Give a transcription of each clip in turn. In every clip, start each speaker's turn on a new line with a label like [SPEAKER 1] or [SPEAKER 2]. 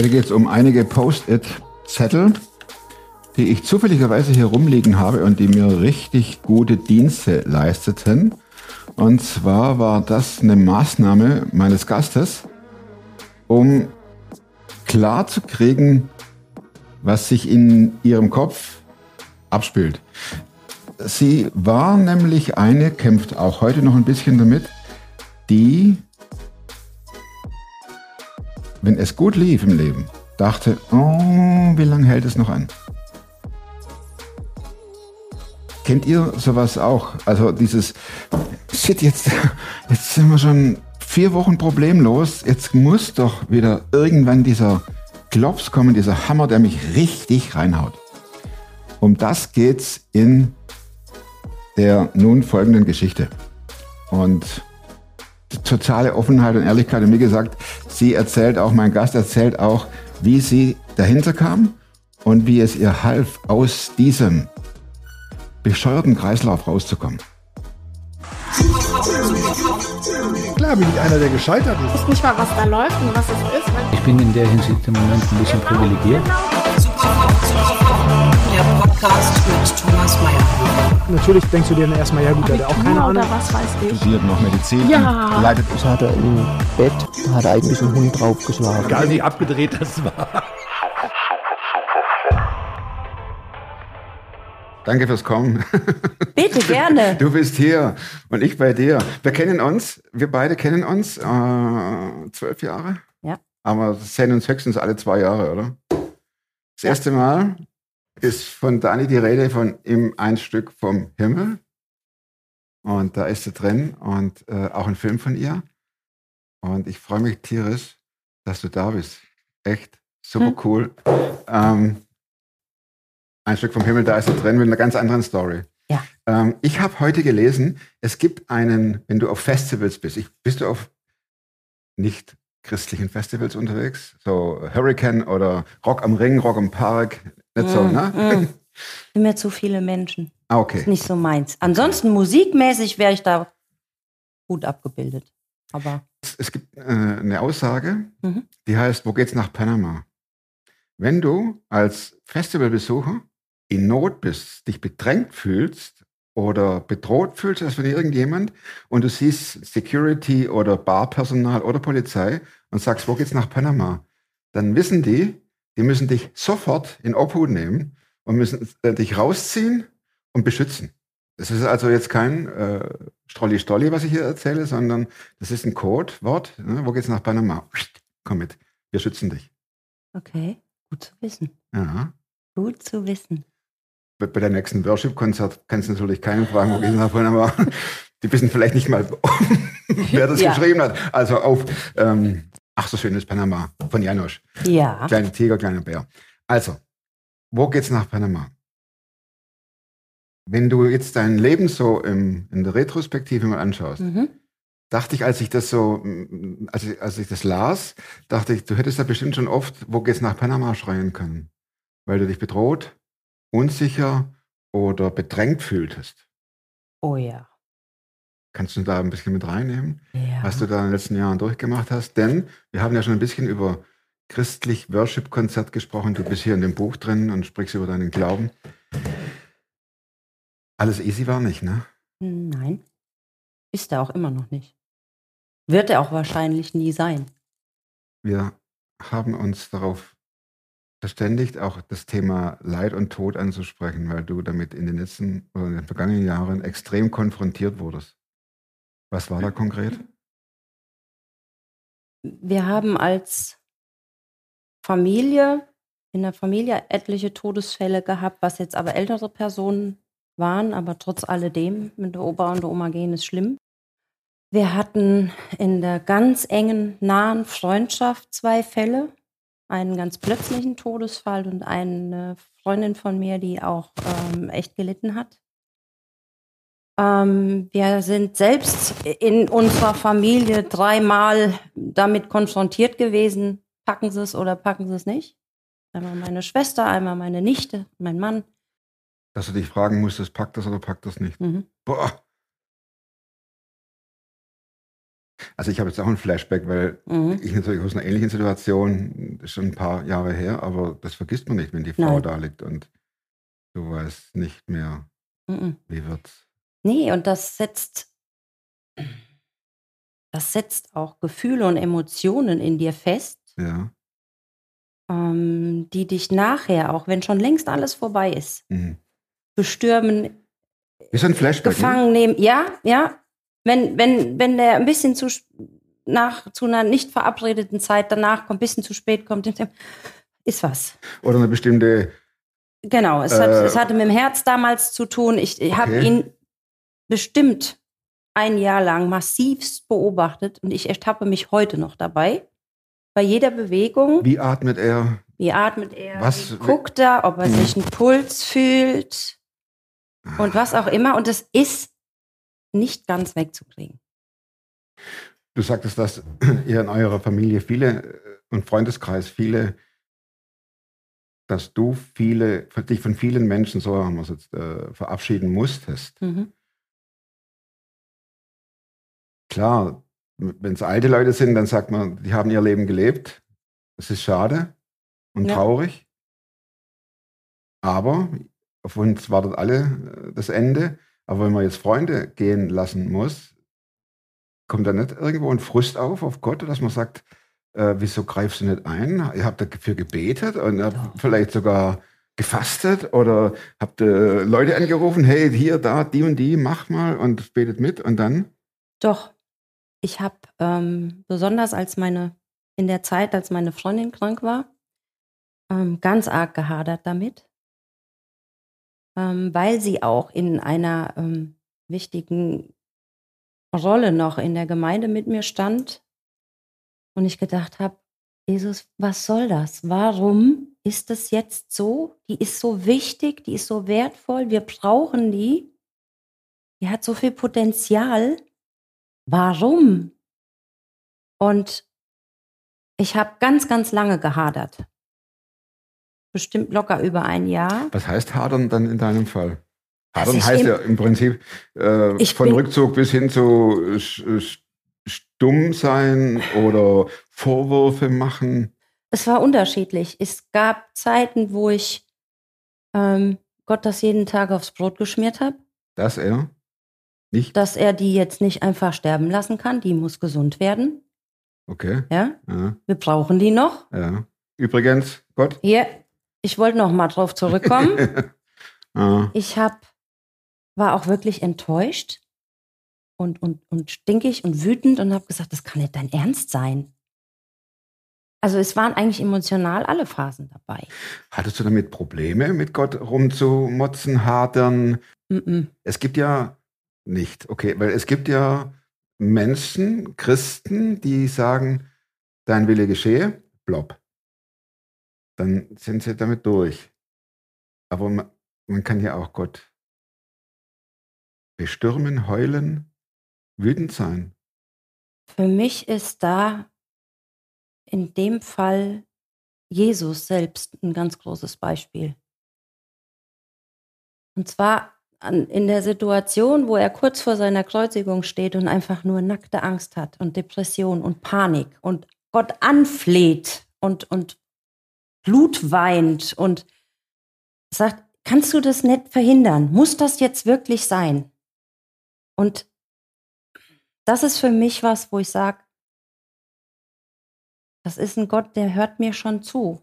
[SPEAKER 1] Heute geht es um einige Post-it-Zettel, die ich zufälligerweise hier rumliegen habe und die mir richtig gute Dienste leisteten. Und zwar war das eine Maßnahme meines Gastes, um klar zu kriegen, was sich in ihrem Kopf abspielt. Sie war nämlich eine, kämpft auch heute noch ein bisschen damit, die, wenn es gut lief im Leben, dachte, oh, wie lange hält es noch an? Kennt ihr sowas auch? Also dieses, shit, jetzt, jetzt sind wir schon vier Wochen problemlos, jetzt muss doch wieder irgendwann dieser Klops kommen, dieser Hammer, der mich richtig reinhaut. Um das geht's in der nun folgenden Geschichte. Und totale Offenheit und Ehrlichkeit. Und wie gesagt, sie erzählt auch, mein Gast erzählt auch, wie sie dahinter kam und wie es ihr half, aus diesem bescheuerten Kreislauf rauszukommen.
[SPEAKER 2] Klar bin ich einer, der gescheitert ist.
[SPEAKER 3] Ich weiß nicht mal, was da läuft und was es ist.
[SPEAKER 4] Ich bin in der Hinsicht im Moment ein bisschen privilegiert.
[SPEAKER 5] Der Podcast mit Thomas Mayer.
[SPEAKER 2] Natürlich denkst du dir dann erstmal, ja gut, der hat auch keine Ahnung.
[SPEAKER 3] oder was weiß ich.
[SPEAKER 1] Studiert noch Medizin,
[SPEAKER 3] Ja.
[SPEAKER 1] leitet
[SPEAKER 6] Ich hatte im Bett, hat eigentlich ein Hund draufgeschlagen.
[SPEAKER 2] Egal wie abgedreht das war.
[SPEAKER 1] Danke fürs Kommen.
[SPEAKER 7] Bitte, gerne.
[SPEAKER 1] Du bist hier und ich bei dir. Wir kennen uns, wir beide kennen uns äh, zwölf Jahre.
[SPEAKER 7] Ja.
[SPEAKER 1] Aber sehen uns höchstens alle zwei Jahre, oder? Das erste Mal ist von Dani die Rede von im ein Stück vom Himmel. Und da ist sie drin und äh, auch ein Film von ihr. Und ich freue mich tierisch, dass du da bist. Echt super
[SPEAKER 7] Hm.
[SPEAKER 1] cool. Ähm, ein Stück vom Himmel, da ist er drin mit einer ganz anderen Story.
[SPEAKER 7] Ja.
[SPEAKER 1] Ähm, ich habe heute gelesen, es gibt einen, wenn du auf Festivals bist, ich, bist du auf nicht christlichen Festivals unterwegs? So Hurricane oder Rock am Ring, Rock am Park, nicht so,
[SPEAKER 7] Mm,
[SPEAKER 1] ne?
[SPEAKER 7] mm. Sind mir zu viele Menschen.
[SPEAKER 1] Ah, okay.
[SPEAKER 7] Ist nicht so meins. Ansonsten musikmäßig wäre ich da gut abgebildet. Aber
[SPEAKER 1] Es, es gibt äh, eine Aussage,
[SPEAKER 7] Mhm.
[SPEAKER 1] die heißt, wo geht's nach Panama? Wenn du als Festivalbesucher in Not bist, dich bedrängt fühlst oder bedroht fühlst als von irgendjemand und du siehst Security oder Barpersonal oder Polizei und sagst, wo geht's nach Panama? Dann wissen die, die müssen dich sofort in Obhut nehmen und müssen äh, dich rausziehen und beschützen. Das ist also jetzt kein äh, Strolli-Stolli, was ich hier erzähle, sondern das ist ein Codewort. Ne? Wo geht's nach Panama? Komm mit, wir schützen dich.
[SPEAKER 7] okay, gut zu wissen.
[SPEAKER 1] Ja.
[SPEAKER 7] Gut zu wissen.
[SPEAKER 1] Bei bei der nächsten Worship-Konzert kannst du natürlich keinen fragen, wo geht's nach Panama? Die wissen vielleicht nicht mal, wer das
[SPEAKER 7] Ja.
[SPEAKER 1] geschrieben hat. Also auf, ähm, ach so schön ist Panama von Janosch.
[SPEAKER 7] Ja.
[SPEAKER 1] Kleine Tiger, kleiner Bär. Also, wo geht's nach Panama? Wenn du jetzt dein Leben so im, in der Retrospektive mal anschaust,
[SPEAKER 7] Mhm.
[SPEAKER 1] dachte ich, als ich das so, als ich, als ich das las, dachte ich, du hättest da bestimmt schon oft, wo geht's nach Panama schreien können. Weil du dich bedroht, unsicher oder bedrängt fühltest.
[SPEAKER 7] Oh ja.
[SPEAKER 1] Kannst du da ein bisschen mit reinnehmen,
[SPEAKER 7] ja.
[SPEAKER 1] was du da in den letzten Jahren durchgemacht hast? Denn wir haben ja schon ein bisschen über christlich Worship-Konzert gesprochen. Du bist hier in dem Buch drin und sprichst über deinen Glauben. Alles easy war nicht, ne?
[SPEAKER 7] Nein. Ist er auch immer noch nicht. Wird er auch wahrscheinlich nie sein.
[SPEAKER 1] Wir haben uns darauf verständigt, auch das Thema Leid und Tod anzusprechen, weil du damit in den letzten oder in den vergangenen Jahren extrem konfrontiert wurdest. Was war da konkret?
[SPEAKER 7] Wir haben als Familie, in der Familie etliche Todesfälle gehabt, was jetzt aber ältere Personen waren, aber trotz alledem, mit der Opa und der Oma gehen ist schlimm. Wir hatten in der ganz engen, nahen Freundschaft zwei Fälle. Einen ganz plötzlichen Todesfall und eine Freundin von mir, die auch ähm, echt gelitten hat. Ähm, wir sind selbst in unserer Familie dreimal damit konfrontiert gewesen. Packen sie es oder packen sie es nicht? Einmal meine Schwester, einmal meine Nichte, mein Mann.
[SPEAKER 1] Dass du dich fragen musstest, packt das oder packt das nicht?
[SPEAKER 7] Mhm.
[SPEAKER 1] Boah. Also ich habe jetzt auch ein Flashback, weil
[SPEAKER 7] Mhm.
[SPEAKER 1] ich natürlich aus einer ähnlichen Situation, das ist schon ein paar Jahre her, aber das vergisst man nicht, wenn die Frau
[SPEAKER 7] Nein.
[SPEAKER 1] da liegt und du weißt nicht mehr,
[SPEAKER 7] Mhm.
[SPEAKER 1] wie wird's.
[SPEAKER 7] Nee, und das setzt, das setzt auch Gefühle und Emotionen in dir fest,
[SPEAKER 1] Ja.
[SPEAKER 7] ähm, die dich nachher, auch wenn schon längst alles vorbei ist,
[SPEAKER 1] Mhm.
[SPEAKER 7] bestürmen,
[SPEAKER 1] Wie so ein Flashback. Ne?
[SPEAKER 7] gefangen nehmen. Ja, ja. Wenn, wenn, wenn der ein bisschen zu nach zu einer nicht verabredeten Zeit danach kommt, ein bisschen zu spät kommt, ist was.
[SPEAKER 1] Oder eine bestimmte,
[SPEAKER 7] Genau, es, hat,
[SPEAKER 1] Äh,
[SPEAKER 7] es hatte mit dem Herz damals zu tun. Ich, ich habe
[SPEAKER 1] Okay.
[SPEAKER 7] ihn bestimmt ein Jahr lang massivst beobachtet und ich ertappe mich heute noch dabei. Bei jeder Bewegung,
[SPEAKER 1] wie atmet er?
[SPEAKER 7] wie atmet er,
[SPEAKER 1] Was-
[SPEAKER 7] wie guckt er, ob er sich einen Puls fühlt und was auch immer. Und das ist nicht ganz wegzukriegen.
[SPEAKER 1] Du sagtest, dass ihr in eurer Familie viele äh, und Freundeskreis viele, dass du viele, dich von vielen Menschen, so haben wir es jetzt, äh, verabschieden musstest.
[SPEAKER 7] Mhm.
[SPEAKER 1] Klar, wenn es alte Leute sind, dann sagt man, die haben ihr Leben gelebt. Das ist schade und
[SPEAKER 7] Ja.
[SPEAKER 1] traurig. Aber auf uns wartet alle äh, das Ende. Aber wenn man jetzt Freunde gehen lassen muss, kommt da nicht irgendwo ein Frust auf auf Gott, dass man sagt, äh, wieso greifst du nicht ein? Ihr habt dafür gebetet und habt
[SPEAKER 7] Doch.
[SPEAKER 1] vielleicht sogar gefastet oder habt äh, Leute angerufen, hey, hier, da, die und die, mach mal und betet mit und dann?
[SPEAKER 7] Doch, ich habe ähm, besonders als meine, in der Zeit, als meine Freundin krank war, ähm, ganz arg gehadert damit, ähm, weil sie auch in einer ähm, wichtigen Rolle noch in der Gemeinde mit mir stand und ich gedacht habe, Jesus, was soll das? Warum ist das jetzt so? Die ist so wichtig, die ist so wertvoll, wir brauchen die. Die hat so viel Potenzial. Warum? Und ich habe ganz, ganz lange gehadert. Bestimmt locker über ein Jahr.
[SPEAKER 1] Was heißt hadern dann in deinem Fall? Hadern heißt ja im Prinzip äh, von
[SPEAKER 7] bin-
[SPEAKER 1] Rückzug bis hin zu stumm sein oder Vorwürfe machen.
[SPEAKER 7] Es war unterschiedlich. Es gab Zeiten, wo ich ähm, Gott das jeden Tag aufs Brot geschmiert habe,
[SPEAKER 1] Dass er nicht,
[SPEAKER 7] dass er die jetzt nicht einfach sterben lassen kann. Die muss gesund werden.
[SPEAKER 1] okay,
[SPEAKER 7] Ja,
[SPEAKER 1] ja,
[SPEAKER 7] wir brauchen die noch.
[SPEAKER 1] ja. Übrigens, Gott.
[SPEAKER 7] Hier, ich wollte noch mal drauf zurückkommen.
[SPEAKER 1] ah,
[SPEAKER 7] ich hab, war auch wirklich enttäuscht und, und, und stinkig und wütend und habe gesagt, das kann nicht dein Ernst sein. Also es waren eigentlich emotional alle Phasen dabei.
[SPEAKER 1] hattest du damit Probleme, mit Gott rumzumotzen, hadern?
[SPEAKER 7] Mm -mm.
[SPEAKER 1] Es gibt ja nicht, okay, weil es gibt ja Menschen, Christen, die sagen, dein Wille geschehe, blob. Dann sind sie damit durch. Aber man, man kann ja auch Gott bestürmen, heulen, wütend sein.
[SPEAKER 7] Für mich ist da in dem Fall Jesus selbst ein ganz großes Beispiel. Und zwar an, in der Situation, wo er kurz vor seiner Kreuzigung steht und einfach nur nackte Angst hat und Depression und Panik und Gott anfleht und, und Blut weint und sagt, kannst du das nicht verhindern? Muss das jetzt wirklich sein? Und das ist für mich was, wo ich sage, das ist ein Gott, der hört mir schon zu.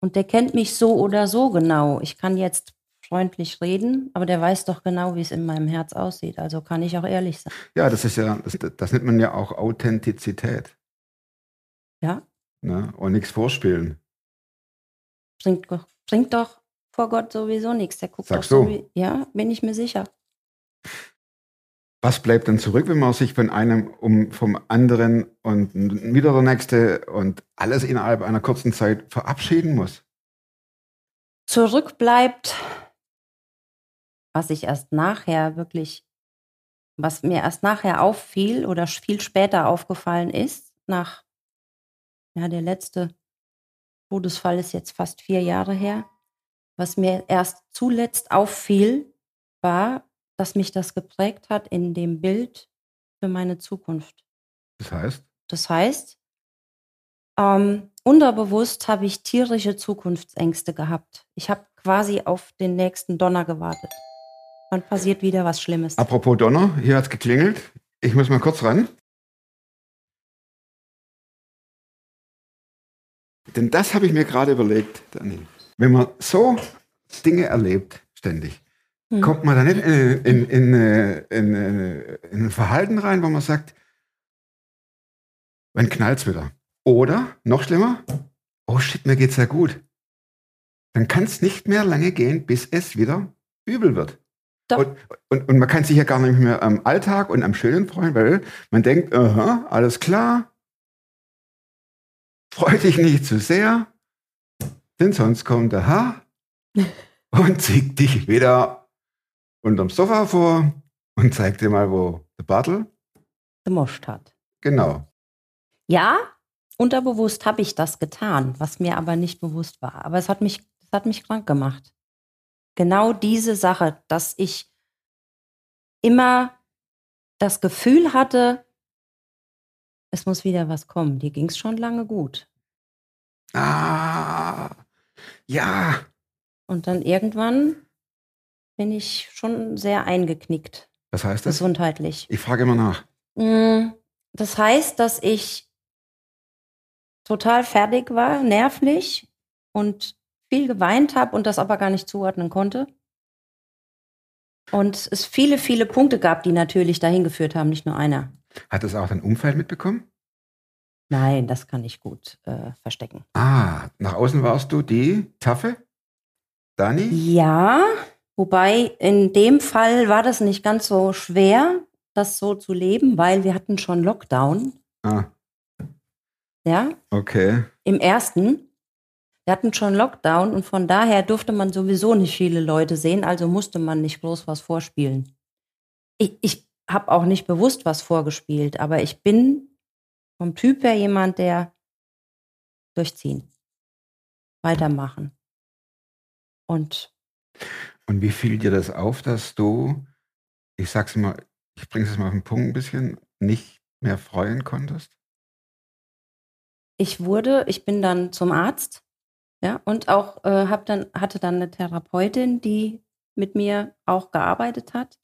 [SPEAKER 7] Und der kennt mich so oder so genau. Ich kann jetzt freundlich reden, aber der weiß doch genau, wie es in meinem Herz aussieht. Also kann ich auch ehrlich sein.
[SPEAKER 1] Ja, das ist ja, das, das nennt man ja auch Authentizität.
[SPEAKER 7] Ja,
[SPEAKER 1] Ne? Und nichts vorspielen.
[SPEAKER 7] bringt, doch- bringt doch vor Gott sowieso nichts. Der guckt
[SPEAKER 1] Sagst
[SPEAKER 7] doch so
[SPEAKER 1] du?
[SPEAKER 7] wie, ja, bin ich mir sicher.
[SPEAKER 1] Was bleibt dann zurück, wenn man sich von einem um vom anderen und wieder der nächste und alles innerhalb einer kurzen Zeit verabschieden muss?
[SPEAKER 7] Zurück bleibt, was ich erst nachher wirklich, was mir erst nachher auffiel oder viel später aufgefallen ist, nach, ja, der letzte Todesfall ist jetzt fast vier Jahre her. Was mir erst zuletzt auffiel, war, dass mich das geprägt hat in dem Bild für meine Zukunft.
[SPEAKER 1] Das heißt?
[SPEAKER 7] Das heißt, ähm, unterbewusst habe ich tierische Zukunftsängste gehabt. Ich habe quasi auf den nächsten Donner gewartet. Dann passiert wieder was Schlimmes.
[SPEAKER 1] Apropos Donner, hier hat's geklingelt. Ich muss mal kurz ran. Denn das habe ich mir gerade überlegt, Dani. Wenn man so Dinge erlebt, ständig,
[SPEAKER 7] Hm.
[SPEAKER 1] kommt man da nicht in, in, in, äh, äh, in ein Verhalten rein, wo man sagt, wann knallt's wieder? Oder, noch schlimmer, oh shit, mir geht's ja gut. Dann kann es nicht mehr lange gehen, bis es wieder übel wird. Und, und, und man kann sich ja gar nicht mehr am Alltag und am Schönen freuen, weil man denkt, aha, alles klar, freu dich nicht zu sehr, denn sonst kommt der Haar und zieht dich wieder unterm Sofa vor und zeigt dir mal, wo der Bartel,
[SPEAKER 7] gemoscht hat.
[SPEAKER 1] genau.
[SPEAKER 7] Ja, unterbewusst habe ich das getan, was mir aber nicht bewusst war. Aber es hat mich, es hat mich krank gemacht. Genau diese Sache, dass ich immer das Gefühl hatte, es muss wieder was kommen. Dir ging es schon lange gut.
[SPEAKER 1] Ah, ja,
[SPEAKER 7] Und dann irgendwann bin ich schon sehr eingeknickt,
[SPEAKER 1] was heißt das?
[SPEAKER 7] gesundheitlich.
[SPEAKER 1] Ich frage immer nach.
[SPEAKER 7] Mm, Das heißt, dass ich total fertig war, nervlich und viel geweint habe und das aber gar nicht zuordnen konnte. Und es viele, viele Punkte gab, die natürlich dahin geführt haben, nicht nur einer.
[SPEAKER 1] Hat das auch dein Umfeld mitbekommen?
[SPEAKER 7] Nein, das kann ich gut äh, verstecken.
[SPEAKER 1] Ah, nach außen warst du die Taffe? Dani?
[SPEAKER 7] Ja, wobei in dem Fall war das nicht ganz so schwer, das so zu leben, weil wir hatten schon Lockdown.
[SPEAKER 1] Ah,
[SPEAKER 7] Ja,
[SPEAKER 1] okay.
[SPEAKER 7] im ersten. Wir hatten schon Lockdown und von daher durfte man sowieso nicht viele Leute sehen, also musste man nicht groß was vorspielen. Ich, ich habe auch nicht bewusst was vorgespielt, aber ich bin vom Typ her jemand, der durchziehen, weitermachen. Und
[SPEAKER 1] Und wie fiel dir das auf, dass du, ich sag's mal, ich bring's es mal auf den Punkt ein bisschen, nicht mehr freuen konntest?
[SPEAKER 7] ich wurde, ich bin dann zum Arzt, ja, und auch äh, hab dann, hatte dann eine Therapeutin, die mit mir auch gearbeitet hat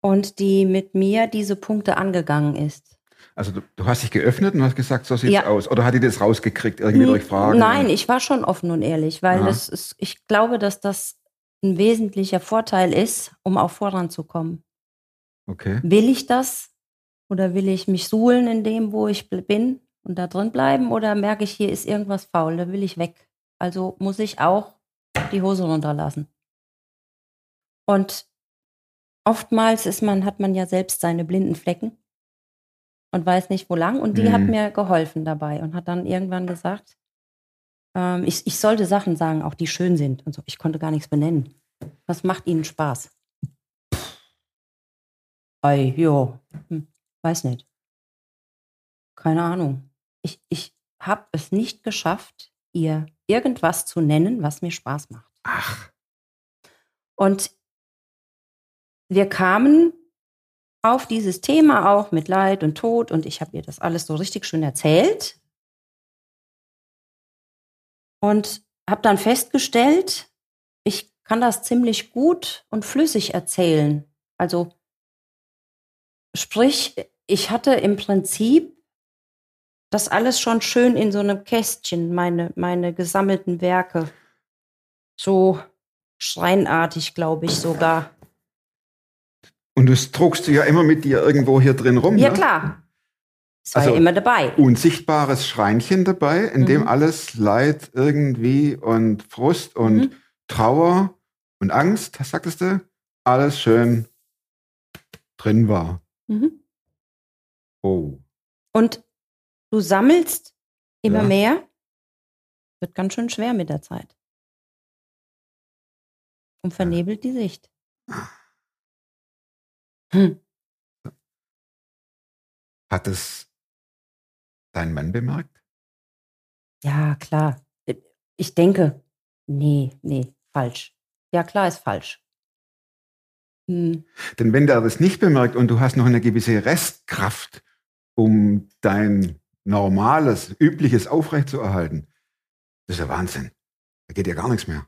[SPEAKER 7] und die mit mir diese Punkte angegangen ist.
[SPEAKER 1] Also du, du hast dich geöffnet und hast gesagt, so sieht's
[SPEAKER 7] Ja.
[SPEAKER 1] aus. Oder hat die das rausgekriegt, irgendwie durch Fragen?
[SPEAKER 7] Nein, ich war schon offen und ehrlich, weil das ist, ich glaube, dass das ein wesentlicher Vorteil ist, um auch voranzukommen.
[SPEAKER 1] Okay.
[SPEAKER 7] Will ich das oder will ich mich suhlen in dem, wo ich bin und da drin bleiben oder merke ich, hier ist irgendwas faul, da will ich weg. Also muss ich auch die Hose runterlassen. Und oftmals ist man, hat man ja selbst seine blinden Flecken und weiß nicht, wo lang. Und die hat
[SPEAKER 1] Mhm.
[SPEAKER 7] mir geholfen dabei und hat dann irgendwann gesagt, ähm, ich, ich sollte Sachen sagen, auch die schön sind und so. Ich konnte gar nichts benennen. Was macht Ihnen Spaß? Ei, jo, hm, weiß nicht. Keine Ahnung. Ich, ich habe es nicht geschafft, ihr irgendwas zu nennen, was mir Spaß macht.
[SPEAKER 1] Ach,
[SPEAKER 7] Und wir kamen auf dieses Thema auch mit Leid und Tod und ich habe ihr das alles so richtig schön erzählt und habe dann festgestellt, ich kann das ziemlich gut und flüssig erzählen. Also sprich, ich hatte im Prinzip das alles schon schön in so einem Kästchen, meine, meine gesammelten Werke. So schreinartig, glaube ich sogar.
[SPEAKER 1] und das trugst du ja immer mit dir irgendwo hier drin rum.
[SPEAKER 7] Ja,
[SPEAKER 1] ne?
[SPEAKER 7] klar. Es war
[SPEAKER 1] Also-
[SPEAKER 7] ja immer dabei.
[SPEAKER 1] Unsichtbares Schreinchen dabei, in dem
[SPEAKER 7] Mhm.
[SPEAKER 1] alles Leid irgendwie und Frust und
[SPEAKER 7] Mhm.
[SPEAKER 1] Trauer und Angst, sagtest du? Alles schön drin war.
[SPEAKER 7] Mhm.
[SPEAKER 1] Oh.
[SPEAKER 7] Und du sammelst immer
[SPEAKER 1] Ja.
[SPEAKER 7] mehr. Wird ganz schön schwer mit der Zeit. Und vernebelt die Sicht. Hm.
[SPEAKER 1] Hat es dein Mann bemerkt?
[SPEAKER 7] Ja, klar. Ich denke, nee, nee, falsch. Ja, klar ist falsch. Hm.
[SPEAKER 1] Denn wenn der das nicht bemerkt und du hast noch eine gewisse Restkraft um dein normales, übliches aufrechtzuerhalten. Das ist ja Wahnsinn. Da geht ja gar nichts mehr.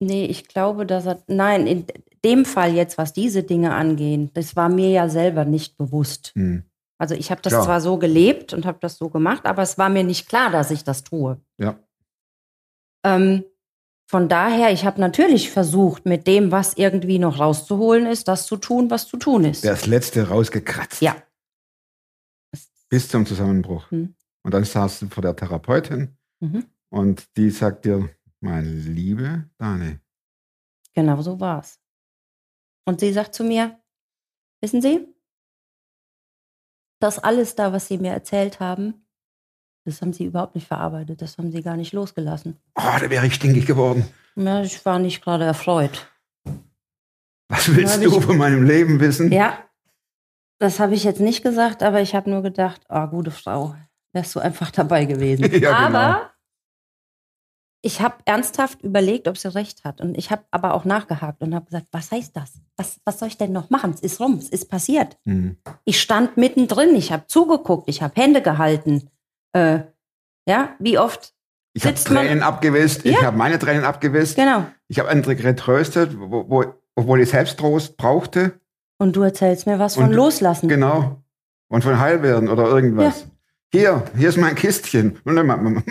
[SPEAKER 7] Nee, ich glaube, dass er. Nein, in dem Fall jetzt, was diese Dinge angehen, das war mir ja selber nicht bewusst.
[SPEAKER 1] Hm.
[SPEAKER 7] Also ich habe das
[SPEAKER 1] Klar.
[SPEAKER 7] zwar so gelebt und habe das so gemacht, aber es war mir nicht klar, dass ich das tue.
[SPEAKER 1] Ja.
[SPEAKER 7] Ähm, von daher, ich habe natürlich versucht, mit dem, was irgendwie noch rauszuholen ist, das zu tun, was zu tun ist.
[SPEAKER 1] Das letzte rausgekratzt.
[SPEAKER 7] Ja.
[SPEAKER 1] Bis zum Zusammenbruch.
[SPEAKER 7] Hm.
[SPEAKER 1] Und dann saßt du vor der Therapeutin
[SPEAKER 7] Mhm.
[SPEAKER 1] und die sagt dir, meine liebe Dani,
[SPEAKER 7] Genau so war's. Und sie sagt zu mir, wissen Sie, das alles da, was Sie mir erzählt haben, das haben Sie überhaupt nicht verarbeitet, das haben Sie gar nicht losgelassen.
[SPEAKER 1] oh, da wäre ich stinkig geworden.
[SPEAKER 7] Ja, ich war nicht gerade erfreut.
[SPEAKER 1] Was willst du
[SPEAKER 7] ich-
[SPEAKER 1] von meinem Leben wissen?
[SPEAKER 7] Ja, das habe ich jetzt nicht gesagt, aber ich habe nur gedacht, ah, gute Frau, wärst du einfach dabei gewesen.
[SPEAKER 1] Ja, genau.
[SPEAKER 7] Aber ich habe ernsthaft überlegt, ob sie recht hat. Und ich habe aber auch nachgehakt und habe gesagt, was heißt das? Was, was soll ich denn noch machen? Es ist rum, es ist passiert.
[SPEAKER 1] Hm.
[SPEAKER 7] Ich stand mittendrin, ich habe zugeguckt, ich habe Hände gehalten. Äh, ja, wie oft?
[SPEAKER 1] Ich habe Tränen abgewischt, ich
[SPEAKER 7] Ja.
[SPEAKER 1] habe meine Tränen abgewischt,
[SPEAKER 7] Genau.
[SPEAKER 1] ich habe andere getröstet, wo, wo, obwohl ich selbst Trost brauchte.
[SPEAKER 7] Und du erzählst mir was von
[SPEAKER 1] Und-
[SPEAKER 7] Loslassen.
[SPEAKER 1] Genau. Und von Heilwerden oder irgendwas. Hier, hier ist mein Kistchen. Mein, mein, mein,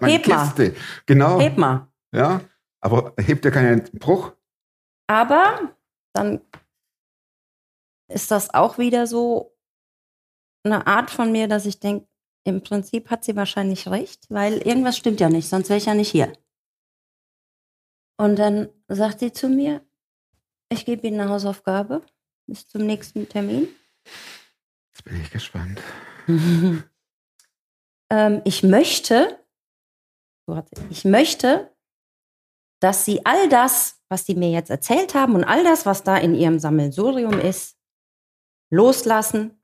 [SPEAKER 1] mein
[SPEAKER 7] Heb mal.
[SPEAKER 1] Kiste. Genau.
[SPEAKER 7] Heb mal.
[SPEAKER 1] Ja. Aber hebt ja keinen Bruch.
[SPEAKER 7] Aber dann ist das auch wieder so eine Art von mir, dass ich denke, im Prinzip hat sie wahrscheinlich recht, weil irgendwas stimmt ja nicht, sonst wäre ich ja nicht hier. Und dann sagt sie zu mir, ich gebe Ihnen eine Hausaufgabe bis zum nächsten Termin.
[SPEAKER 1] Jetzt bin ich gespannt.
[SPEAKER 7] ähm, ich möchte, sie- ich möchte, dass Sie all das, was Sie mir jetzt erzählt haben und all das, was da in Ihrem Sammelsurium ist, loslassen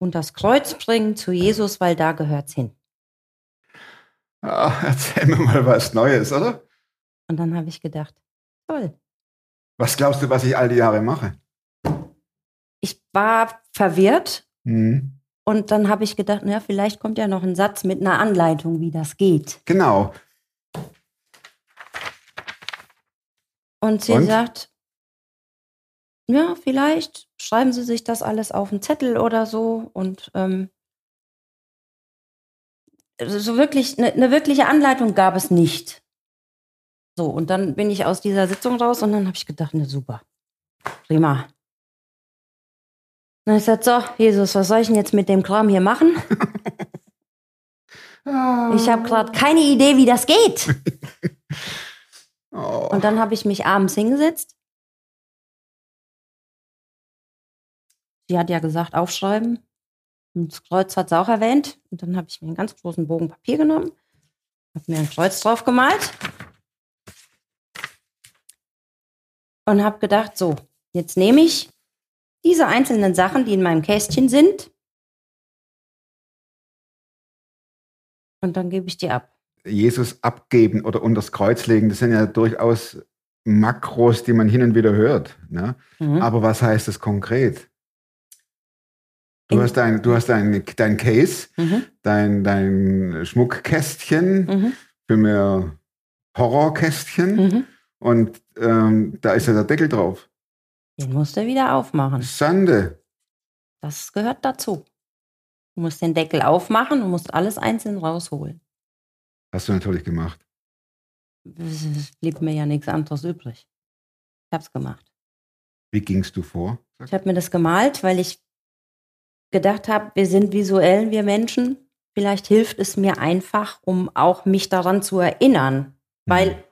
[SPEAKER 7] und das Kreuz bringen zu Jesus, weil da gehört's hin.
[SPEAKER 1] Ah, erzähl mir mal was Neues, oder?
[SPEAKER 7] Und dann habe ich gedacht, toll.
[SPEAKER 1] Was glaubst du, was ich all die Jahre mache?
[SPEAKER 7] Ich war verwirrt
[SPEAKER 1] Hm.
[SPEAKER 7] und dann habe ich gedacht, na, vielleicht kommt ja noch ein Satz mit einer Anleitung, wie das geht.
[SPEAKER 1] Genau.
[SPEAKER 7] Und sie
[SPEAKER 1] Und?
[SPEAKER 7] sagt, ja, vielleicht schreiben Sie sich das alles auf einen Zettel oder so und ähm, so wirklich, eine ne wirkliche Anleitung gab es nicht. So, und dann bin ich aus dieser Sitzung raus und dann habe ich gedacht, ne, super, prima. Dann habe ich gesagt, so, Jesus, was soll ich denn jetzt mit dem Kram hier machen? Ich habe gerade keine Idee, wie das geht.
[SPEAKER 1] Oh.
[SPEAKER 7] Und dann habe ich mich abends hingesetzt. Sie hat ja gesagt, aufschreiben. Und das Kreuz hat sie auch erwähnt. Und dann habe ich mir einen ganz großen Bogen Papier genommen, habe mir ein Kreuz drauf gemalt und habe gedacht, so, jetzt nehme ich diese einzelnen Sachen, die in meinem Kästchen sind, und dann gebe ich die ab.
[SPEAKER 1] Jesus abgeben oder unters Kreuz legen, das sind ja durchaus Makros, die man hin und wieder hört. Ne?
[SPEAKER 7] Mhm.
[SPEAKER 1] Aber was heißt das konkret? Du hast dein, du hast dein, dein Case,
[SPEAKER 7] Mhm.
[SPEAKER 1] dein, dein Schmuckkästchen
[SPEAKER 7] Mhm.
[SPEAKER 1] für mehr Horrorkästchen
[SPEAKER 7] Mhm.
[SPEAKER 1] Und ähm, da ist ja der Deckel drauf.
[SPEAKER 7] Den musst du wieder aufmachen.
[SPEAKER 1] Sande.
[SPEAKER 7] Das gehört dazu. Du musst den Deckel aufmachen und musst alles einzeln rausholen.
[SPEAKER 1] Hast du natürlich gemacht.
[SPEAKER 7] Es blieb mir ja nichts anderes übrig. Ich hab's gemacht.
[SPEAKER 1] Wie gingst du vor?
[SPEAKER 7] Ich habe mir das gemalt, weil ich gedacht habe, wir sind visuell, wir Menschen. Vielleicht hilft es mir einfach, um auch mich daran zu erinnern. Weil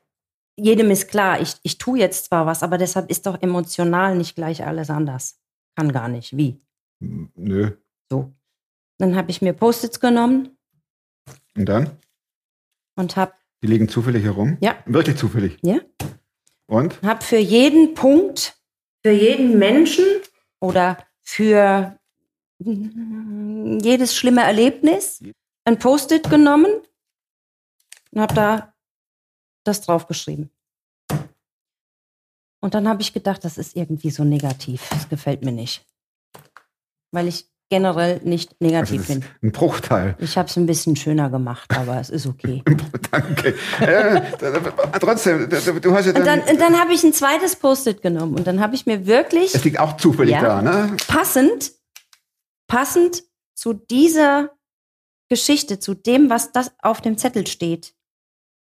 [SPEAKER 7] jedem ist klar, ich, ich tue jetzt zwar was, aber deshalb ist doch emotional nicht gleich alles anders. Kann gar nicht. Wie?
[SPEAKER 1] Hm, Nö.
[SPEAKER 7] So. Dann habe ich mir Post-its genommen
[SPEAKER 1] Und dann?
[SPEAKER 7] und habe
[SPEAKER 1] Die liegen zufällig herum?
[SPEAKER 7] Ja.
[SPEAKER 1] Wirklich zufällig?
[SPEAKER 7] Ja.
[SPEAKER 1] Und?
[SPEAKER 7] habe für jeden Punkt, für jeden Menschen oder für mm, jedes schlimme Erlebnis ein Post-it genommen und habe da das draufgeschrieben. Und dann habe ich gedacht, das ist irgendwie so negativ. Das gefällt mir nicht. Weil ich generell nicht
[SPEAKER 1] Also
[SPEAKER 7] negativ finde.
[SPEAKER 1] ist ein Bruchteil.
[SPEAKER 7] Ich habe es ein bisschen schöner gemacht, aber es ist okay.
[SPEAKER 1] Danke. äh, da- trotzdem, du hast ja
[SPEAKER 7] Und
[SPEAKER 1] dann,
[SPEAKER 7] dann, und dann habe ich ein zweites Post-it genommen und dann habe ich mir wirklich
[SPEAKER 1] es liegt auch zufällig
[SPEAKER 7] Ja.
[SPEAKER 1] da, ne?
[SPEAKER 7] passend, passend zu dieser Geschichte, zu dem, was das auf dem Zettel steht,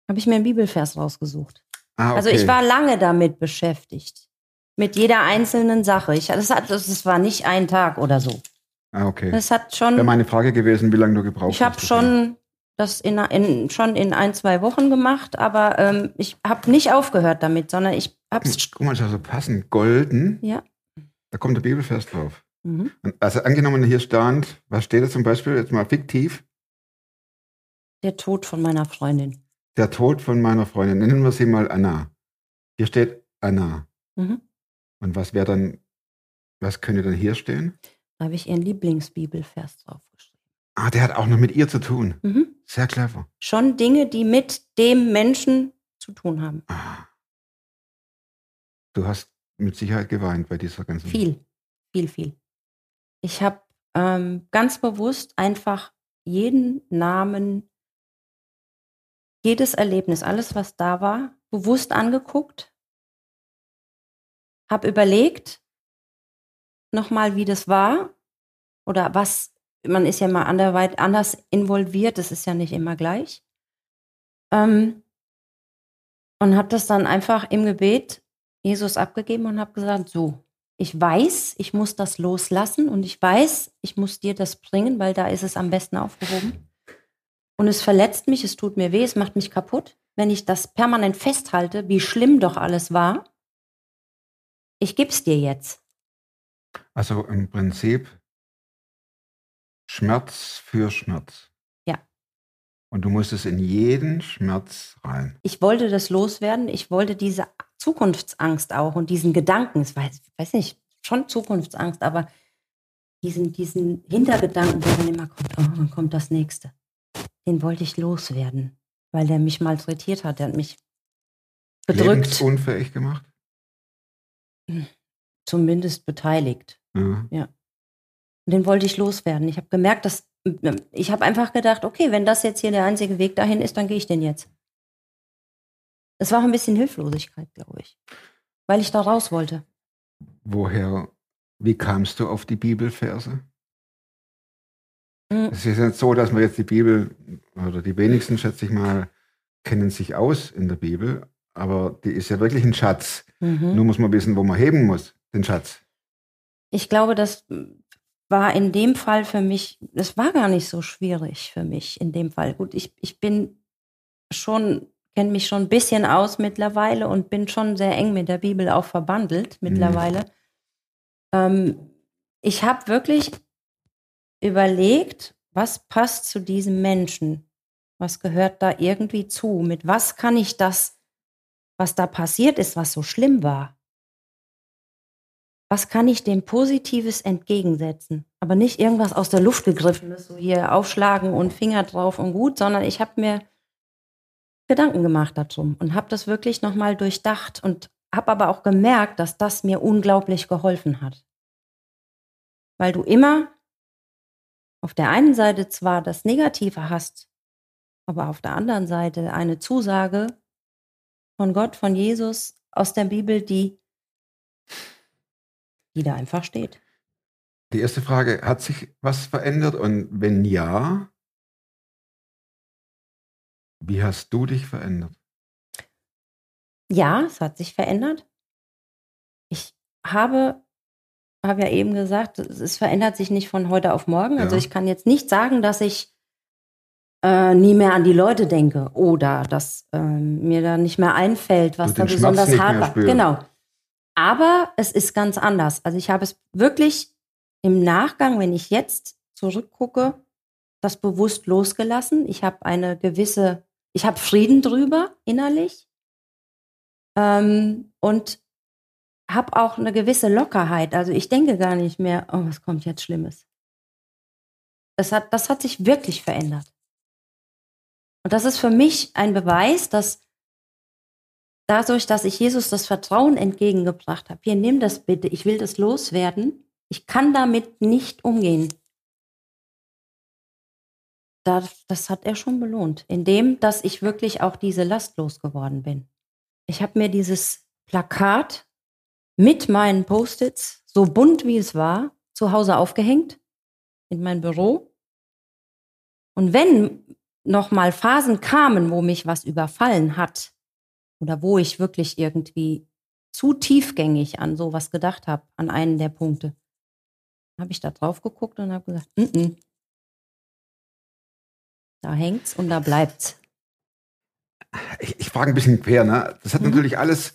[SPEAKER 7] habe ich mir einen Bibelvers rausgesucht.
[SPEAKER 1] Ah, okay.
[SPEAKER 7] Also ich war lange damit beschäftigt. Mit jeder einzelnen Sache. Ich, das, hat, das, war nicht ein Tag oder so.
[SPEAKER 1] Ah, okay.
[SPEAKER 7] Das hat
[SPEAKER 1] Wäre
[SPEAKER 7] schon.
[SPEAKER 1] meine Frage gewesen, wie lange du gebraucht
[SPEAKER 7] Ich habe
[SPEAKER 1] hast.
[SPEAKER 7] schon das in, in, schon in ein, zwei Wochen gemacht, aber ähm, ich habe nicht aufgehört damit, sondern ich habe
[SPEAKER 1] Hm,
[SPEAKER 7] es.
[SPEAKER 1] Guck mal, das ist so passend. Golden.
[SPEAKER 7] Ja.
[SPEAKER 1] Da kommt der Bibelvers drauf.
[SPEAKER 7] Mhm.
[SPEAKER 1] Also angenommen, hier stand, was steht da zum Beispiel, jetzt mal fiktiv,
[SPEAKER 7] Der Tod von meiner Freundin.
[SPEAKER 1] Der Tod von meiner Freundin. Nennen wir sie mal Anna. Hier steht Anna.
[SPEAKER 7] Mhm.
[SPEAKER 1] Und was wäre dann, was könnte dann hier stehen?
[SPEAKER 7] Da habe ich ihren Lieblingsbibelvers draufgeschrieben.
[SPEAKER 1] Ah, der hat auch noch mit ihr zu tun.
[SPEAKER 7] Mhm.
[SPEAKER 1] Sehr clever.
[SPEAKER 7] Schon Dinge, die mit dem Menschen zu tun haben.
[SPEAKER 1] Ah. Du hast mit Sicherheit geweint bei dieser ganzen.
[SPEAKER 7] Viel, viel, viel. Ich habe ähm, ganz bewusst einfach jeden Namen, jedes Erlebnis, alles, was da war, bewusst angeguckt, habe überlegt, nochmal, wie das war oder was, man ist ja mal anderweit anders involviert, das ist ja nicht immer gleich. Ähm, und habe das dann einfach im Gebet Jesus abgegeben und habe gesagt, so, ich weiß, ich muss das loslassen und ich weiß, ich muss dir das bringen, weil da ist es am besten aufgehoben. Und es verletzt mich, es tut mir weh, es macht mich kaputt, wenn ich das permanent festhalte, wie schlimm doch alles war. Ich geb's dir jetzt.
[SPEAKER 1] Also im Prinzip Schmerz für Schmerz.
[SPEAKER 7] Ja.
[SPEAKER 1] Und du musstest in jeden Schmerz rein.
[SPEAKER 7] Ich wollte das loswerden, ich wollte diese Zukunftsangst auch und diesen Gedanken, ich weiß, weiß nicht, schon Zukunftsangst, aber diesen, diesen Hintergedanken, der dann immer kommt, oh, wann kommt das nächste? Den wollte ich loswerden, weil der mich malträtiert hat, der hat mich bedrückt,
[SPEAKER 1] Lebensunfähig gemacht.
[SPEAKER 7] zumindest beteiligt.
[SPEAKER 1] Ja.
[SPEAKER 7] Und den wollte ich loswerden. Ich habe gemerkt, dass ich habe einfach gedacht, okay, wenn das jetzt hier der einzige Weg dahin ist, dann gehe ich den jetzt. Es war ein bisschen Hilflosigkeit, glaube ich, weil ich da raus wollte.
[SPEAKER 1] Woher, wie kamst du auf die Bibelverse?
[SPEAKER 7] Mhm.
[SPEAKER 1] Es ist nicht so, dass man jetzt die Bibel, oder die wenigsten, schätze ich mal, kennen sich aus in der Bibel, aber die ist ja wirklich ein Schatz.
[SPEAKER 7] Mhm.
[SPEAKER 1] Nur muss man wissen, wo man heben muss, den Schatz.
[SPEAKER 7] Ich glaube, das war in dem Fall für mich, das war gar nicht so schwierig für mich in dem Fall. Gut, ich, ich bin schon, kenne mich schon ein bisschen aus mittlerweile und bin schon sehr eng mit der Bibel auch verbandelt mittlerweile. Ähm, ich habe wirklich überlegt, was passt zu diesem Menschen? Was gehört da irgendwie zu? Mit was kann ich das, was da passiert ist, was so schlimm war, was kann ich dem Positives entgegensetzen? Aber nicht irgendwas aus der Luft gegriffenes, so hier aufschlagen und Finger drauf und gut, sondern ich habe mir Gedanken gemacht darum und habe das wirklich nochmal durchdacht und habe aber auch gemerkt, dass das mir unglaublich geholfen hat. Weil du immer auf der einen Seite zwar das Negative hast, aber auf der anderen Seite eine Zusage von Gott, von Jesus aus der Bibel, die die da einfach steht.
[SPEAKER 1] Die erste Frage, hat sich was verändert? Und wenn ja, wie hast du dich verändert?
[SPEAKER 7] Ja, es hat sich verändert. Ich habe, habe ja eben gesagt, es verändert sich nicht von heute auf morgen. Also
[SPEAKER 1] Ja.
[SPEAKER 7] ich kann jetzt nicht sagen, dass ich äh, nie mehr an die Leute denke oder dass ähm, mir da nicht mehr einfällt, was da besonders hart war. Genau. Aber es ist ganz anders. Also ich habe es wirklich im Nachgang, wenn ich jetzt zurückgucke, das bewusst losgelassen. Ich habe eine gewisse, ich habe Frieden drüber innerlich ähm, und habe auch eine gewisse Lockerheit. Also ich denke gar nicht mehr, oh, was kommt jetzt Schlimmes. Das hat, das hat sich wirklich verändert. Und das ist für mich ein Beweis, dass dadurch, dass ich Jesus das Vertrauen entgegengebracht habe, hier nimm das bitte, ich will das loswerden, ich kann damit nicht umgehen. das, das hat er schon belohnt, indem, dass ich wirklich auch diese Last losgeworden bin. Ich habe mir dieses Plakat mit meinen Post-its, so bunt wie es war, zu Hause aufgehängt, in mein Büro. Und wenn noch mal Phasen kamen, wo mich was überfallen hat oder wo ich wirklich irgendwie zu tiefgängig an sowas gedacht habe, an einen der Punkte, habe ich da drauf geguckt und habe gesagt, N -n. da hängt's und da bleibt's.
[SPEAKER 1] Ich, ich frage ein bisschen quer, ne? Das hat
[SPEAKER 7] Mhm.
[SPEAKER 1] natürlich alles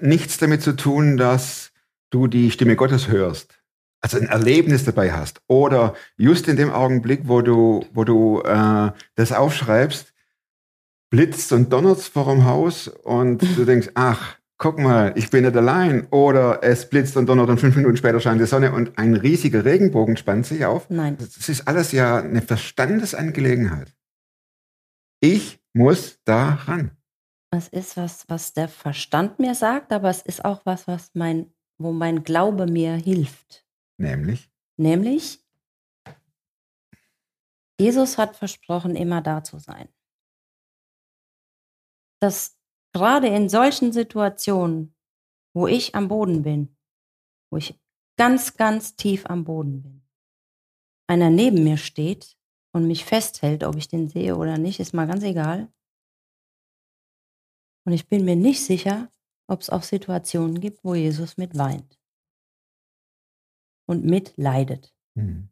[SPEAKER 1] nichts damit zu tun, dass du die Stimme Gottes hörst. Also ein Erlebnis dabei hast. Oder just in dem Augenblick, wo du, wo du äh, das aufschreibst, blitzt und donnert vor dem Haus und du denkst, ach, guck mal, ich bin nicht allein. Oder es blitzt und donnert und fünf Minuten später scheint die Sonne und ein riesiger Regenbogen spannt sich auf.
[SPEAKER 7] Nein.
[SPEAKER 1] Das ist alles ja eine Verstandesangelegenheit. Ich muss da ran.
[SPEAKER 7] Es ist was, was der Verstand mir sagt, aber es ist auch was, was mein, wo mein Glaube mir hilft.
[SPEAKER 1] Nämlich,
[SPEAKER 7] Nämlich, Jesus hat versprochen, immer da zu sein. Dass gerade in solchen Situationen, wo ich am Boden bin, wo ich ganz, ganz tief am Boden bin, einer neben mir steht und mich festhält, ob ich den sehe oder nicht, ist mal ganz egal. Und ich bin mir nicht sicher, ob es auch Situationen gibt, wo Jesus mit weint und mitleidet.
[SPEAKER 1] hm,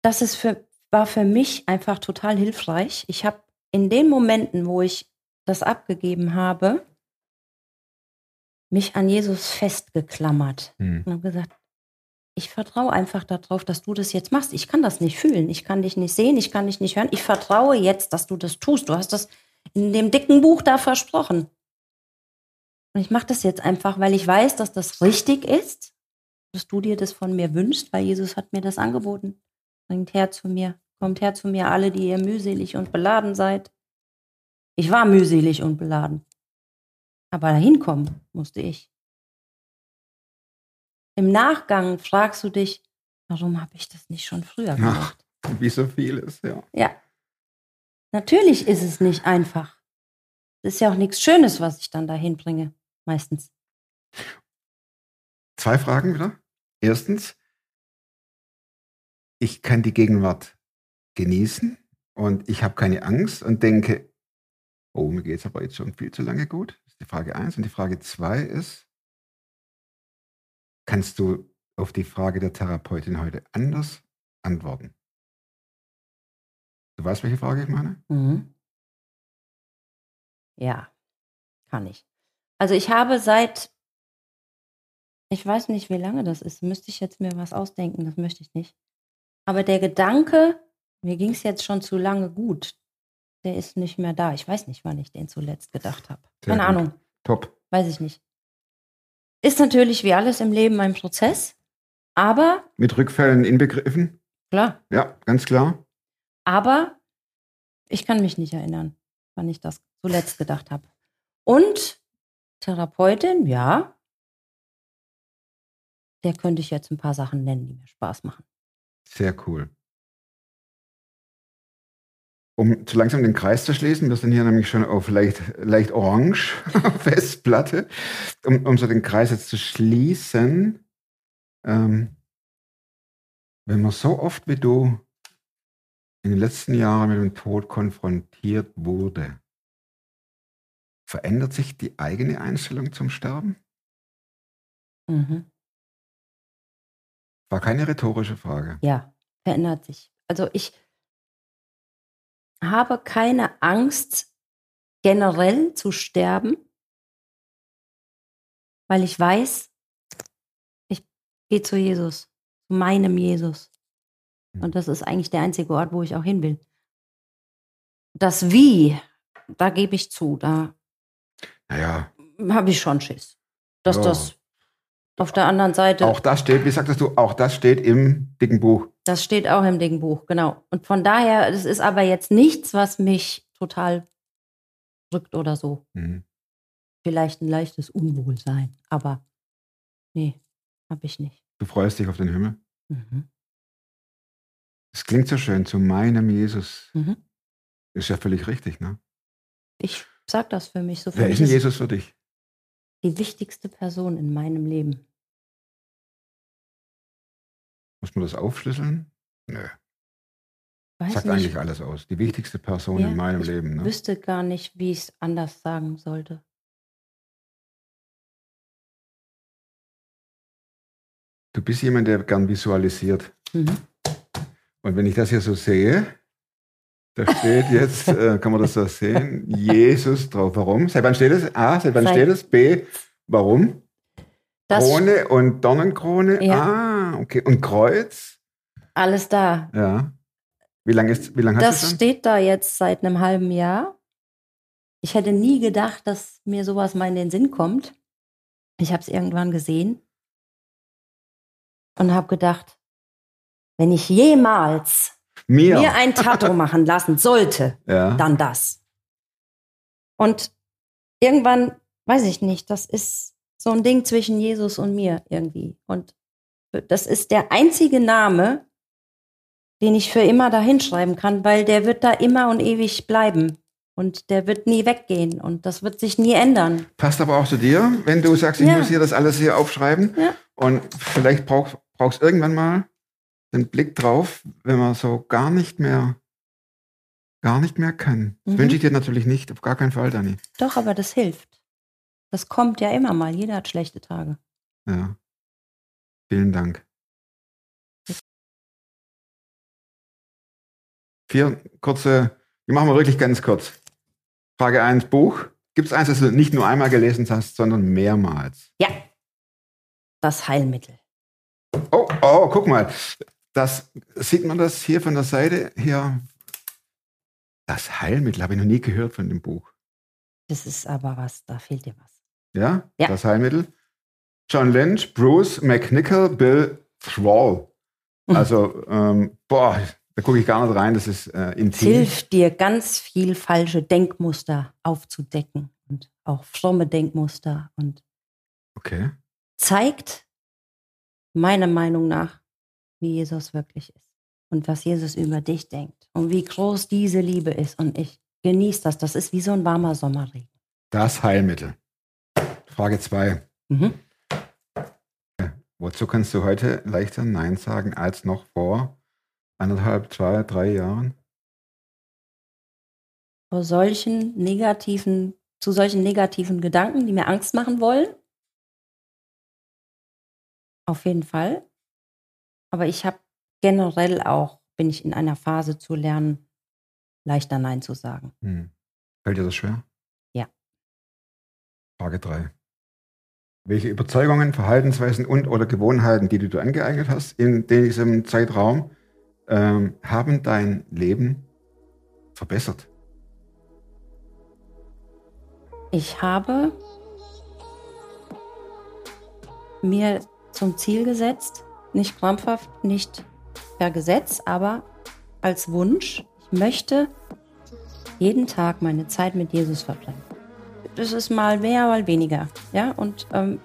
[SPEAKER 7] Das ist für, war für mich einfach total hilfreich. Ich habe in den Momenten, wo ich das abgegeben habe, mich an Jesus festgeklammert
[SPEAKER 1] hm.
[SPEAKER 7] und habe gesagt, ich vertraue einfach darauf, dass du das jetzt machst. Ich kann das nicht fühlen, ich kann dich nicht sehen, ich kann dich nicht hören. Ich vertraue jetzt, dass du das tust. Du hast das in dem dicken Buch da versprochen. Und ich mache das jetzt einfach, weil ich weiß, dass das richtig ist, dass du dir das von mir wünschst, weil Jesus hat mir das angeboten. Bringt her zu mir, kommt her zu mir, alle, die ihr mühselig und beladen seid. Ich war mühselig und beladen. Aber dahin kommen musste ich. Im Nachgang fragst du dich, warum habe ich das nicht schon früher
[SPEAKER 1] Ach.
[SPEAKER 7] gemacht?
[SPEAKER 1] Wie so vieles, ja.
[SPEAKER 7] Ja. Natürlich ist es nicht einfach. Es ist ja auch nichts Schönes, was ich dann dahin bringe, meistens.
[SPEAKER 1] Zwei Fragen wieder. Erstens, ich kann die Gegenwart genießen und ich habe keine Angst und denke, oh, mir geht es aber jetzt schon viel zu lange gut. Das ist die Frage eins. Und die Frage zwei ist, kannst du auf die Frage der Therapeutin heute anders antworten? Du weißt, welche Frage ich meine?
[SPEAKER 7] Mhm. Ja, kann ich. Also ich habe seit, ich weiß nicht, wie lange das ist, müsste ich jetzt mir was ausdenken, das möchte ich nicht. Aber der Gedanke, mir ging es jetzt schon zu lange gut, der ist nicht mehr da. Ich weiß nicht, wann ich den zuletzt gedacht habe. Keine
[SPEAKER 1] gut.
[SPEAKER 7] Ahnung,
[SPEAKER 1] Top.
[SPEAKER 7] weiß ich nicht. Ist natürlich wie alles im Leben ein Prozess, aber
[SPEAKER 1] Mit Rückfällen inbegriffen?
[SPEAKER 7] klar,
[SPEAKER 1] Ja, ganz klar.
[SPEAKER 7] Aber ich kann mich nicht erinnern, wann ich das zuletzt gedacht habe. Und Therapeutin, ja, der könnte ich jetzt ein paar Sachen nennen, die mir Spaß machen.
[SPEAKER 1] Sehr cool. Um zu langsam den Kreis zu schließen, wir sind hier nämlich schon auf leicht, leicht orange Festplatte. Um, um so den Kreis jetzt zu schließen, ähm, wenn man so oft wie du in den letzten Jahren mit dem Tod konfrontiert wurde, verändert sich die eigene Einstellung zum Sterben?
[SPEAKER 7] Mhm.
[SPEAKER 1] War keine rhetorische Frage.
[SPEAKER 7] Ja, verändert sich. Also ich habe keine Angst, generell zu sterben, weil ich weiß, ich gehe zu Jesus, zu meinem Jesus. Und das ist eigentlich der einzige Ort, wo ich auch hin will. Das Wie, da gebe ich zu, da
[SPEAKER 1] Naja,
[SPEAKER 7] habe ich schon Schiss. Dass
[SPEAKER 1] Ja.
[SPEAKER 7] das auf der anderen Seite,
[SPEAKER 1] auch das steht, wie sagtest du, auch das steht im dicken Buch.
[SPEAKER 7] das steht auch im dicken Buch, genau. Und von daher, das ist aber jetzt nichts, was mich total drückt oder so.
[SPEAKER 1] Mhm.
[SPEAKER 7] Vielleicht ein leichtes Unwohlsein, aber nee, habe ich nicht.
[SPEAKER 1] Du freust dich auf den Himmel.
[SPEAKER 7] Mhm.
[SPEAKER 1] Das klingt so schön, zu meinem Jesus.
[SPEAKER 7] Mhm.
[SPEAKER 1] Ist ja völlig richtig, ne?
[SPEAKER 7] Ich sag das für mich so. Für
[SPEAKER 1] Wer ist Jesus für dich?
[SPEAKER 7] die wichtigste Person in meinem Leben.
[SPEAKER 1] Muss man das aufschlüsseln? Nö.
[SPEAKER 7] Weiß
[SPEAKER 1] Sagt
[SPEAKER 7] nicht,
[SPEAKER 1] eigentlich alles aus. Die wichtigste Person
[SPEAKER 7] Ja,
[SPEAKER 1] in meinem
[SPEAKER 7] ich
[SPEAKER 1] Leben. Ne?
[SPEAKER 7] wüsste gar nicht, wie ich es anders sagen sollte.
[SPEAKER 1] Du bist jemand, der gern visualisiert.
[SPEAKER 7] Mhm.
[SPEAKER 1] Und wenn ich das hier so sehe, da steht jetzt, äh, kann man das so sehen, Jesus drauf. Warum? Seit wann steht es? A, seit wann
[SPEAKER 7] Seit-
[SPEAKER 1] steht es? B, warum?
[SPEAKER 7] Das
[SPEAKER 1] Krone und Dornenkrone?
[SPEAKER 7] Ja.
[SPEAKER 1] Ah, okay. Und Kreuz?
[SPEAKER 7] alles da.
[SPEAKER 1] Ja. Wie lange ist, wie lange
[SPEAKER 7] Das
[SPEAKER 1] schon?
[SPEAKER 7] steht da jetzt seit einem halben Jahr. Ich hätte nie gedacht, dass mir sowas mal in den Sinn kommt. Ich habe es irgendwann gesehen und habe gedacht, wenn ich jemals
[SPEAKER 1] Mir.
[SPEAKER 7] mir ein Tattoo machen lassen sollte,
[SPEAKER 1] ja.
[SPEAKER 7] dann das. Und irgendwann, weiß ich nicht, das ist so ein Ding zwischen Jesus und mir irgendwie. Und das ist der einzige Name, den ich für immer da hinschreiben kann, weil der wird da immer und ewig bleiben. Und der wird nie weggehen und das wird sich nie ändern.
[SPEAKER 1] Passt aber auch zu dir, wenn du sagst, ich
[SPEAKER 7] Ja.
[SPEAKER 1] muss hier das alles hier aufschreiben.
[SPEAKER 7] Ja.
[SPEAKER 1] Und vielleicht brauch, brauchst irgendwann mal den Blick drauf, wenn man so gar nicht mehr, gar nicht mehr kann. Das
[SPEAKER 7] Mhm.
[SPEAKER 1] wünsche ich dir natürlich nicht, auf gar keinen Fall, Dani.
[SPEAKER 7] Doch, aber das hilft. Das kommt ja immer mal. Jeder hat schlechte Tage.
[SPEAKER 1] Ja. Vielen Dank. Vier kurze, die machen wir wirklich ganz kurz. Frage 1, Buch. Gibt es eins, das du nicht nur einmal gelesen hast, sondern mehrmals?
[SPEAKER 7] Ja. Das Heilmittel.
[SPEAKER 1] Oh, oh, guck mal. Das, sieht man das hier von der Seite? Hier. Das Heilmittel habe ich noch nie gehört von dem Buch.
[SPEAKER 7] Das ist aber was, da fehlt dir was.
[SPEAKER 1] Ja?
[SPEAKER 7] Ja.
[SPEAKER 1] Das Heilmittel. John Lynch, Bruce McNichol, Bill Thrall.
[SPEAKER 7] Mhm.
[SPEAKER 1] Also, ähm, boah, da gucke ich gar nicht rein, das ist äh,
[SPEAKER 7] Es
[SPEAKER 1] intim.
[SPEAKER 7] hilft dir, ganz viel falsche Denkmuster aufzudecken und auch fromme Denkmuster und
[SPEAKER 1] Okay.
[SPEAKER 7] zeigt meiner Meinung nach, wie Jesus wirklich ist und was Jesus über dich denkt und wie groß diese Liebe ist. Und ich genieße das. Das ist wie so ein warmer Sommerregen.
[SPEAKER 1] Das Heilmittel. Frage 2.
[SPEAKER 7] Mhm.
[SPEAKER 1] Wozu kannst du heute leichter Nein sagen als noch vor anderthalb, zwei, drei Jahren?
[SPEAKER 7] Vor solchen negativen, zu solchen negativen Gedanken, die mir Angst machen wollen. Auf jeden Fall. Aber ich habe generell auch, bin ich in einer Phase zu lernen, leichter Nein zu sagen.
[SPEAKER 1] Hm. Fällt dir das schwer?
[SPEAKER 7] Ja.
[SPEAKER 1] Frage 3. Welche Überzeugungen, Verhaltensweisen und oder Gewohnheiten, die du dir angeeignet hast in diesem Zeitraum, ähm, haben dein Leben verbessert?
[SPEAKER 7] Ich habe mir zum Ziel gesetzt, nicht krampfhaft, nicht per Gesetz, aber als Wunsch, ich möchte jeden Tag meine Zeit mit Jesus verbringen. Das ist mal mehr, mal weniger. Ja, und ähm,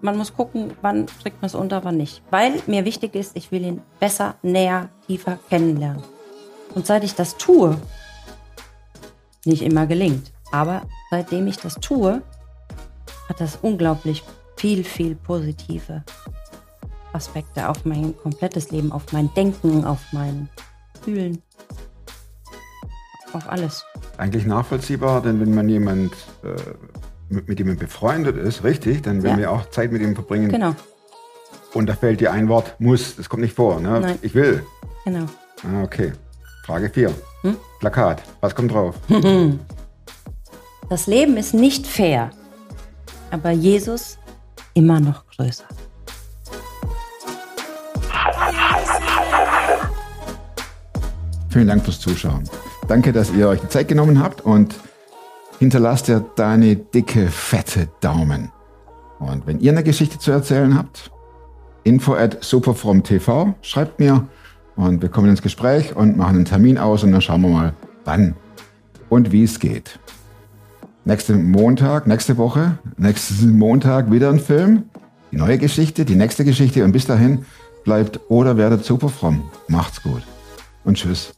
[SPEAKER 7] man muss gucken, wann kriegt man es unter, wann nicht. Weil mir wichtig ist, ich will ihn besser, näher, tiefer kennenlernen. Und seit ich das tue, nicht immer gelingt, aber seitdem ich das tue, hat das unglaublich viel, viel positive Aspekte auf mein komplettes Leben, auf mein Denken, auf mein Fühlen, auf alles.
[SPEAKER 1] Eigentlich nachvollziehbar, denn wenn man jemand äh, mit, mit jemandem befreundet ist, richtig, dann will
[SPEAKER 7] Ja.
[SPEAKER 1] ja auch Zeit mit ihm verbringen.
[SPEAKER 7] Genau,
[SPEAKER 1] Und da fällt dir ein Wort muss, das kommt nicht vor. Ne?
[SPEAKER 7] Nein.
[SPEAKER 1] Ich will.
[SPEAKER 7] genau.
[SPEAKER 1] Ah, okay. Frage 4.
[SPEAKER 7] Hm?
[SPEAKER 1] Plakat. Was kommt drauf?
[SPEAKER 7] Das Leben ist nicht fair, aber Jesus immer noch größer.
[SPEAKER 1] Vielen Dank fürs Zuschauen. Danke, dass ihr euch die Zeit genommen habt und hinterlasst ja deine dicke, fette Daumen. Und wenn ihr eine Geschichte zu erzählen habt, info at superfromtv, schreibt mir und wir kommen ins Gespräch und machen einen Termin aus und dann schauen wir mal, wann und wie es geht. Nächsten Montag, nächste Woche, nächsten Montag wieder ein Film, die neue Geschichte, die nächste Geschichte und bis dahin bleibt oder werdet superfromm. Macht's gut. und tschüss.